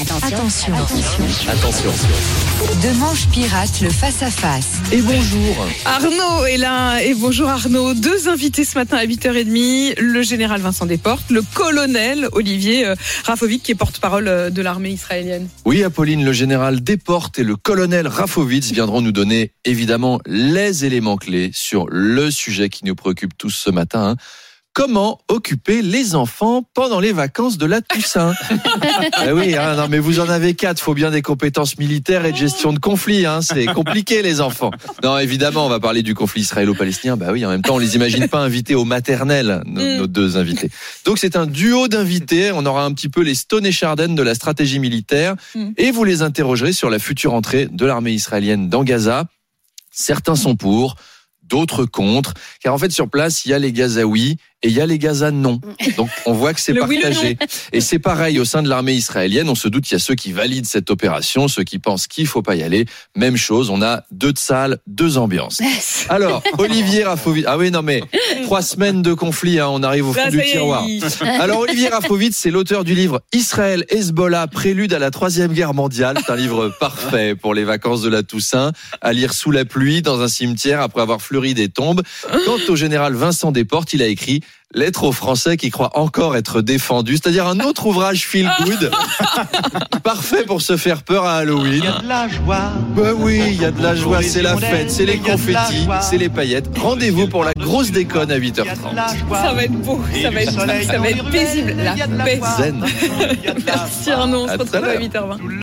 Attention. Attention. De Manche Pirate, le face-à-face. Et bonjour. Arnaud est là et bonjour Arnaud. Deux invités ce matin à 8h30, le général Vincent Desportes, le colonel Olivier euh, Rafovic qui est porte-parole euh, de l'armée israélienne. Oui, Apolline, le général Desportes et le colonel Rafovitz viendront nous donner évidemment les éléments clés sur le sujet qui nous préoccupe tous ce matin. hein. Comment occuper les enfants pendant les vacances de la Toussaint Eh Oui, hein, non, mais vous en avez quatre. Faut bien des compétences militaires et de gestion de conflits. Hein, c'est compliqué, les enfants. Non, évidemment, on va parler du conflit israélo-palestinien. Bah oui, en même temps, on les imagine pas invités au maternel, nos, Mm. nos deux invités. Donc c'est un duo d'invités. On aura un petit peu les Stone et Chardin de la stratégie militaire. Mm. Et vous les interrogerez sur la future entrée de l'armée israélienne dans Gaza. Certains sont pour, d'autres contre. Car en fait, sur place, il y a les Gazaouis et il y a les Gaza non. Donc on voit que c'est oui, partagé. Et c'est pareil au sein de l'armée israélienne. On se doute qu'il y a ceux qui valident cette opération, ceux qui pensent qu'il faut pas y aller. Même chose, on a deux salles, deux ambiances. Alors, Olivier Rafovitz. Ah oui, non mais trois semaines de conflit, hein, on arrive au fond Là, du est, tiroir. Alors Olivier Rafovitz, c'est l'auteur du livre Israël Hezbollah, prélude à la troisième guerre mondiale. C'est un livre parfait pour les vacances de la Toussaint, à lire sous la pluie dans un cimetière après avoir fleuri des tombes. Quant au général Vincent Desportes, il a écrit Lettre aux Français qui croient encore être défendus, c'est-à-dire un autre ouvrage feel good, parfait pour se faire peur à Halloween. Il y a de la joie. Bah oui, il y a de la joie, c'est la fête, c'est les confettis, c'est les paillettes. Rendez-vous pour la grosse déconne à Il y a de 8h30. la joie. Ça va être beau, ça va être, ça va être paisible. La il y a de la paix. Zen. Il y a de la Merci Arnaud, on se retrouve à l'heure. 8h20.